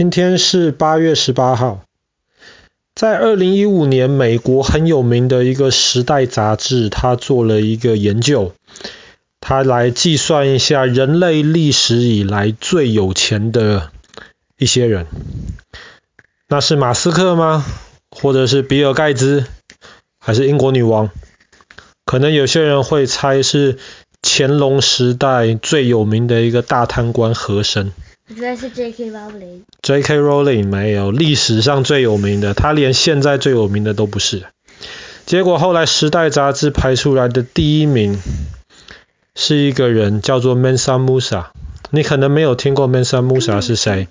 今天是八月十八号。在二零一五年，美国很有名的一个《时代》杂志，他做了一个研究，他来计算一下人类历史以来最有钱的一些人。那是马斯克吗？或者是比尔盖茨？还是英国女王？可能有些人会猜是乾隆时代最有名的一个大贪官和珅。应该是 J.K. Rowling。J.K. Rowling 没有，历史上最有名的，他连现在最有名的都不是。结果后来《时代》杂志排出来的第一名是一个人，叫做 Mansa Musa。你可能没有听过 Mansa Musa 是谁？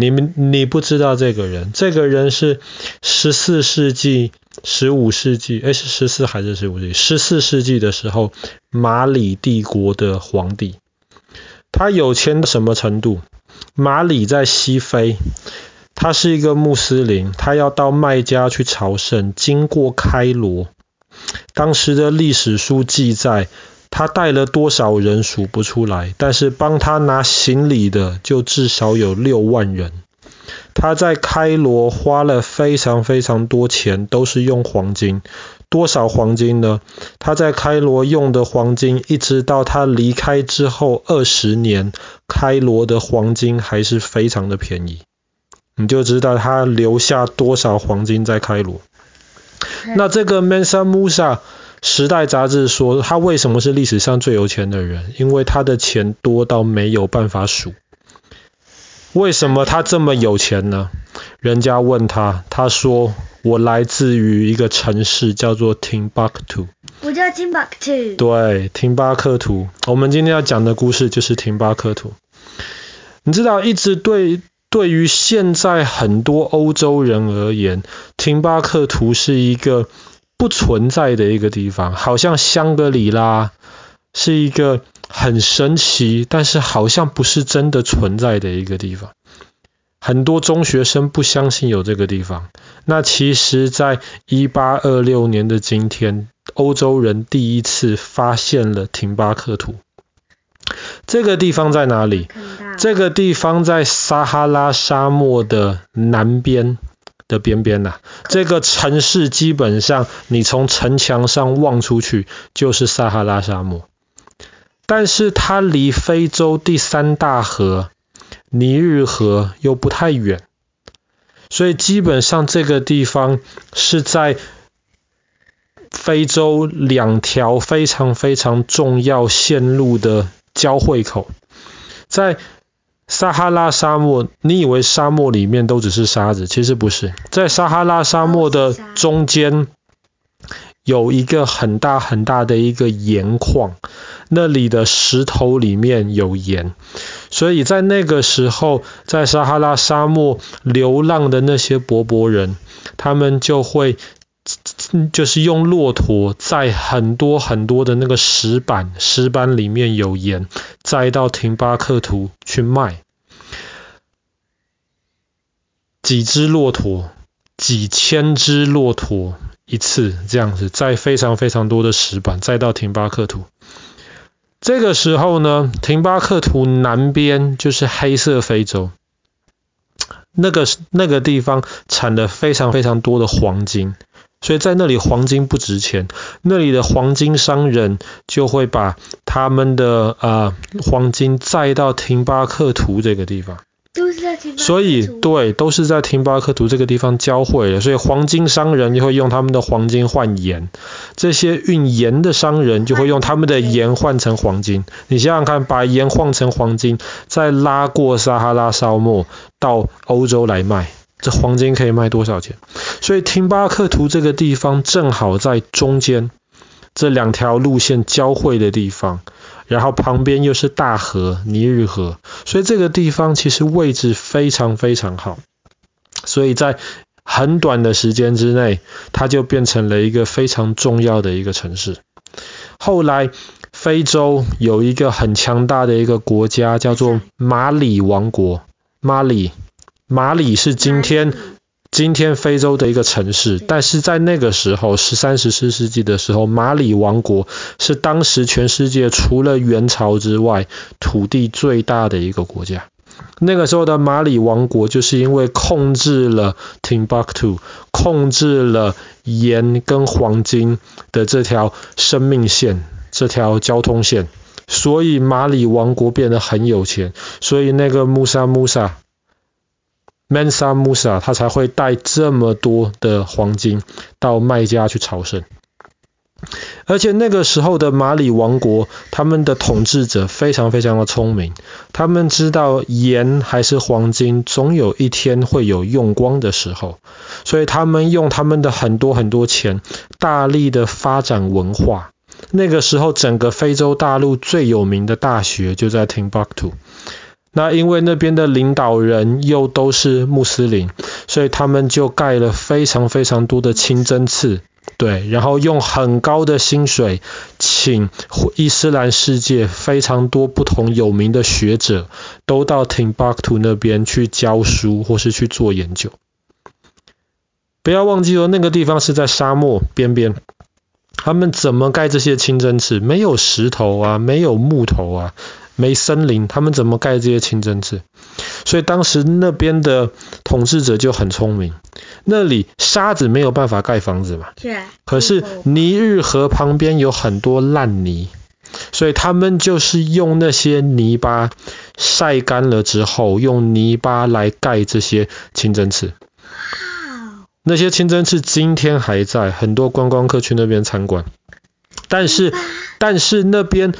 你们你不知道这个人？这个人是十四世纪、十五世纪，哎，是十四还是十五世纪？十四世纪的时候，马里帝国的皇帝。他有钱到什么程度？马里在西非，他是一个穆斯林，他要到麦加去朝圣，经过开罗。当时的历史书记载，他带了多少人数不出来，但是帮他拿行李的就至少有六万人。他在开罗花了非常非常多钱，都是用黄金。多少黄金呢？他在开罗用的黄金，一直到他离开之后二十年，开罗的黄金还是非常的便宜。你就知道他留下多少黄金在开罗。那这个 Mansa Musa，时代杂志说他为什么是历史上最有钱的人？因为他的钱多到没有办法数。为什么他这么有钱呢？人家问他，他说。我来自于一个城市叫做 Timbuktu。我叫 Timbuktu。对，廷巴克图。我们今天要讲的故事就是廷巴克图。你知道，一直对对于现在很多欧洲人而言，廷巴克图是一个不存在的一个地方，好像香格里拉是一个很神奇，但是好像不是真的存在的一个地方。很多中学生不相信有这个地方。那其实，在一八二六年的今天，欧洲人第一次发现了廷巴克图。这个地方在哪里？这个地方在撒哈拉沙漠的南边的边边呐。这个城市基本上，你从城墙上望出去就是撒哈拉沙漠。但是它离非洲第三大河，尼日河又不太远，所以基本上这个地方是在非洲两条非常非常重要线路的交汇口。在撒哈拉沙漠，你以为沙漠里面都只是沙子，其实不是。在撒哈拉沙漠的中间有一个很大很大的一个盐矿，那里的石头里面有盐。所以在那个时候，在撒哈拉沙漠流浪的那些柏柏人，他们就会就是用骆驼载很多很多的那个石板，石板里面有盐，载到廷巴克图去卖。几只骆驼，几千只骆驼一次这样子，载非常非常多的石板，载到廷巴克图。这个时候呢，廷巴克图南边就是黑色非洲，那个那个地方产了非常非常多的黄金，所以在那里黄金不值钱，那里的黄金商人就会把他们的呃黄金载到廷巴克图这个地方。所以，对，都是在廷巴克图这个地方交汇的，所以黄金商人就会用他们的黄金换盐，这些运盐的商人就会用他们的盐换成黄金。你想想看，把盐换成黄金，再拉过撒哈拉沙漠到欧洲来卖，这黄金可以卖多少钱？所以，廷巴克图这个地方正好在中间这两条路线交汇的地方。然后旁边又是大河尼日河，所以这个地方其实位置非常非常好，所以在很短的时间之内，它就变成了一个非常重要的一个城市。后来非洲有一个很强大的一个国家叫做马里王国，马里，马里是今天。今天非洲的一个城市，但是在那个时候，十三、十四世纪的时候，马里王国是当时全世界除了元朝之外土地最大的一个国家。那个时候的马里王国就是因为控制了 Timbuktu，控制了盐跟黄金的这条生命线，这条交通线，所以马里王国变得很有钱，所以那个穆萨穆萨。Mansa Musa 他才会带这么多的黄金到麦加去朝圣，而且那个时候的马里王国，他们的统治者非常非常的聪明，他们知道盐还是黄金，总有一天会有用光的时候，所以他们用他们的很多很多钱，大力的发展文化。那个时候，整个非洲大陆最有名的大学就在 Timbuktu。那因为那边的领导人又都是穆斯林，所以他们就盖了非常非常多的清真寺，对，然后用很高的薪水请伊斯兰世界非常多不同有名的学者都到 Timbuktu 那边去教书或是去做研究。不要忘记哦，那个地方是在沙漠边边，他们怎么盖这些清真寺？没有石头啊，没有木头啊。没森林，他们怎么盖这些清真寺？所以当时那边的统治者就很聪明，那里沙子没有办法盖房子嘛。是。可是尼日河旁边有很多烂泥，所以他们就是用那些泥巴晒干了之后，用泥巴来盖这些清真寺。那些清真寺今天还在，很多观光客去那边参观。但是，但是那边。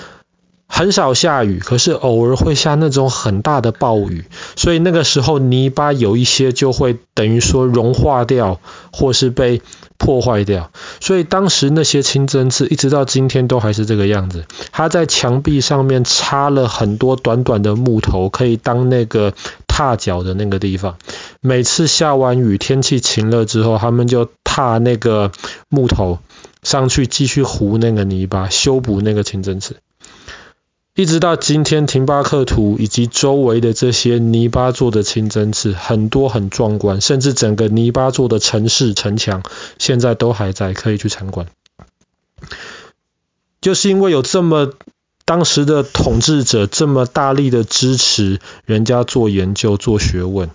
很少下雨，可是偶尔会下那种很大的暴雨，所以那个时候泥巴有一些就会等于说融化掉，或是被破坏掉。所以当时那些清真寺一直到今天都还是这个样子。它在墙壁上面插了很多短短的木头，可以当那个踏脚的那个地方。每次下完雨，天气晴了之后，他们就踏那个木头上去继续糊那个泥巴，修补那个清真寺。一直到今天，廷巴克图以及周围的这些泥巴做的清真寺，很多很壮观，甚至整个泥巴做的城市城墙，现在都还在，可以去参观。就是因为有这么当时的统治者这么大力的支持人家做研究做学问，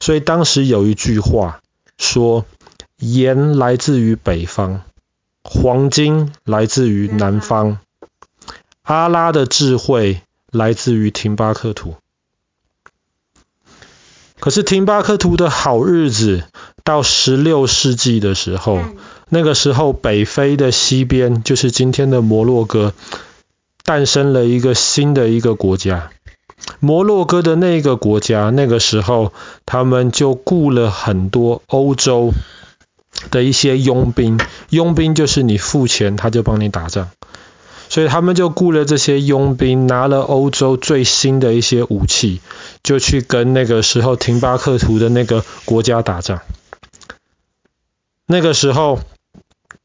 所以当时有一句话说：盐来自于北方，黄金来自于南方。阿拉的智慧来自于廷巴克图，可是廷巴克图的好日子到十六世纪的时候，那个时候北非的西边就是今天的摩洛哥，诞生了一个新的一个国家。摩洛哥的那个国家，那个时候他们就雇了很多欧洲的一些佣兵，佣兵就是你付钱，他就帮你打仗。所以他们就雇了这些佣兵，拿了欧洲最新的一些武器，就去跟那个时候廷巴克图的那个国家打仗。那个时候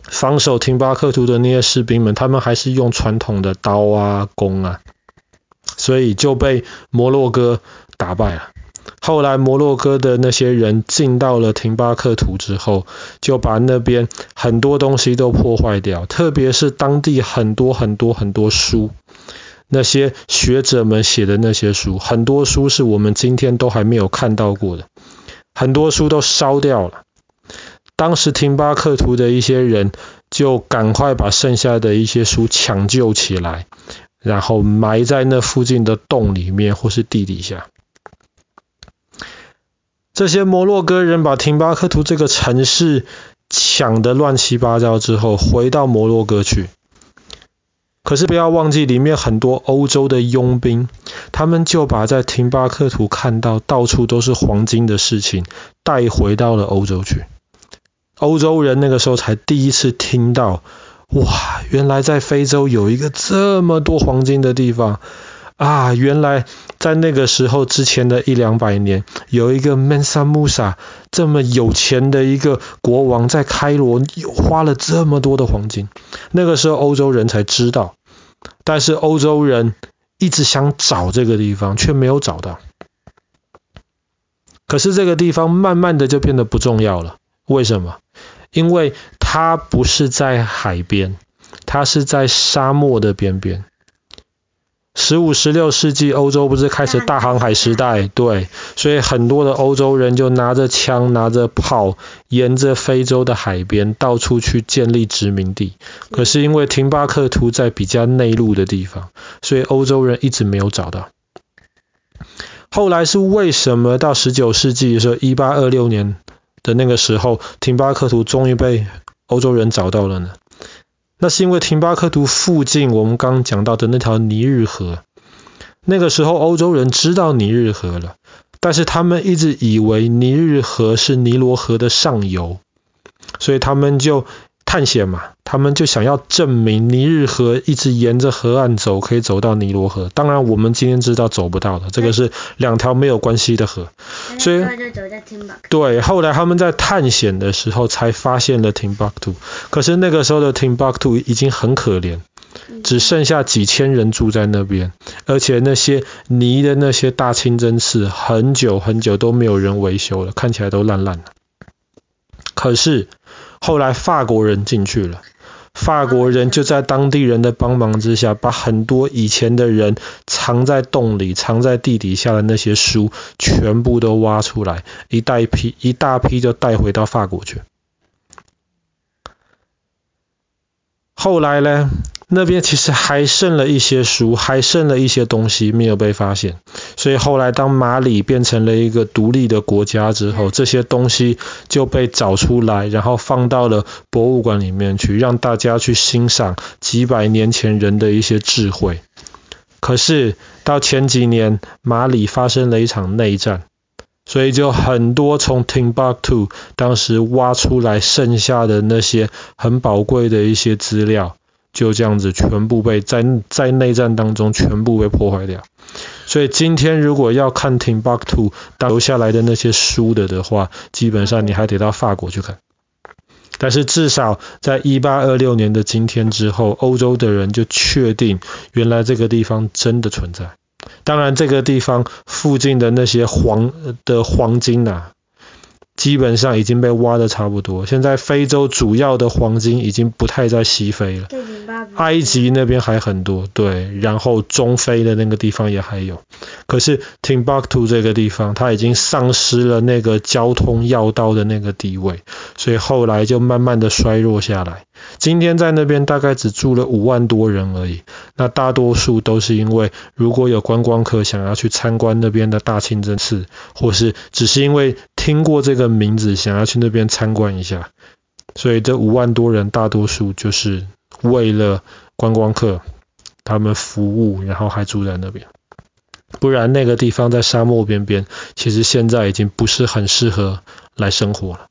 防守廷巴克图的那些士兵们，他们还是用传统的刀啊、弓啊，所以就被摩洛哥打败了。后来摩洛哥的那些人进到了廷巴克图之后，就把那边很多东西都破坏掉，特别是当地很多很多很多书，那些学者们写的那些书，很多书是我们今天都还没有看到过的，很多书都烧掉了。当时廷巴克图的一些人就赶快把剩下的一些书抢救起来，然后埋在那附近的洞里面或是地底下。这些摩洛哥人把廷巴克图这个城市抢得乱七八糟之后，回到摩洛哥去。可是不要忘记，里面很多欧洲的佣兵，他们就把在廷巴克图看到到处都是黄金的事情带回到了欧洲去。欧洲人那个时候才第一次听到，哇，原来在非洲有一个这么多黄金的地方。啊，原来在那个时候之前的一两百年，有一个 Mansa Musa 这么有钱的一个国王，在开罗花了这么多的黄金。那个时候欧洲人才知道，但是欧洲人一直想找这个地方，却没有找到。可是这个地方慢慢的就变得不重要了。为什么？因为它不是在海边，它是在沙漠的边边。十五、十六世纪欧洲不是开始大航海时代？对，所以很多的欧洲人就拿着枪、拿着炮，沿着非洲的海边到处去建立殖民地。可是因为廷巴克图在比较内陆的地方，所以欧洲人一直没有找到。后来是为什么到十九世纪的时候，一八二六年的那个时候，廷巴克图终于被欧洲人找到了呢？那是因为廷巴克图附近，我们刚刚讲到的那条尼日河，那个时候欧洲人知道尼日河了，但是他们一直以为尼日河是尼罗河的上游，所以他们就探险嘛，他们就想要证明尼日河一直沿着河岸走，可以走到尼罗河。当然，我们今天知道走不到的，这个是两条没有关系的河。所以，对，后来他们在探险的时候才发现了 Timbuktu。可是那个时候的 Timbuktu 已经很可怜，只剩下几千人住在那边，而且那些泥的那些大清真寺很久很久都没有人维修了，看起来都烂烂的。可是。后来法国人进去了，法国人就在当地人的帮忙之下，把很多以前的人藏在洞里、藏在地底下的那些书全部都挖出来，一大批一大批就带回到法国去。后来呢？那边其实还剩了一些书，还剩了一些东西没有被发现，所以后来当马里变成了一个独立的国家之后，这些东西就被找出来，然后放到了博物馆里面去，让大家去欣赏几百年前人的一些智慧。可是到前几年，马里发生了一场内战，所以就很多从 Timbuktu 当时挖出来剩下的那些很宝贵的一些资料。就这样子，全部被在在内战当中全部被破坏掉。所以今天如果要看 Timbuktu 留下来的那些书的的话，基本上你还得到法国去看。但是至少在一八二六年的今天之后，欧洲的人就确定原来这个地方真的存在。当然，这个地方附近的那些黄的黄金啊。基本上已经被挖的差不多，现在非洲主要的黄金已经不太在西非了，埃及那边还很多，对，然后中非的那个地方也还有，可是 Timbuktu 这个地方，它已经丧失了那个交通要道的那个地位，所以后来就慢慢的衰弱下来。今天在那边大概只住了五万多人而已，那大多数都是因为如果有观光客想要去参观那边的大清真寺，或是只是因为听过这个名字想要去那边参观一下，所以这五万多人大多数就是为了观光客他们服务，然后还住在那边，不然那个地方在沙漠边边，其实现在已经不是很适合来生活了。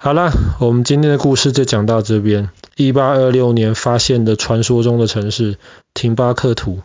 好了，我们今天的故事就讲到这边。一八二六年发现的传说中的城市廷巴克图，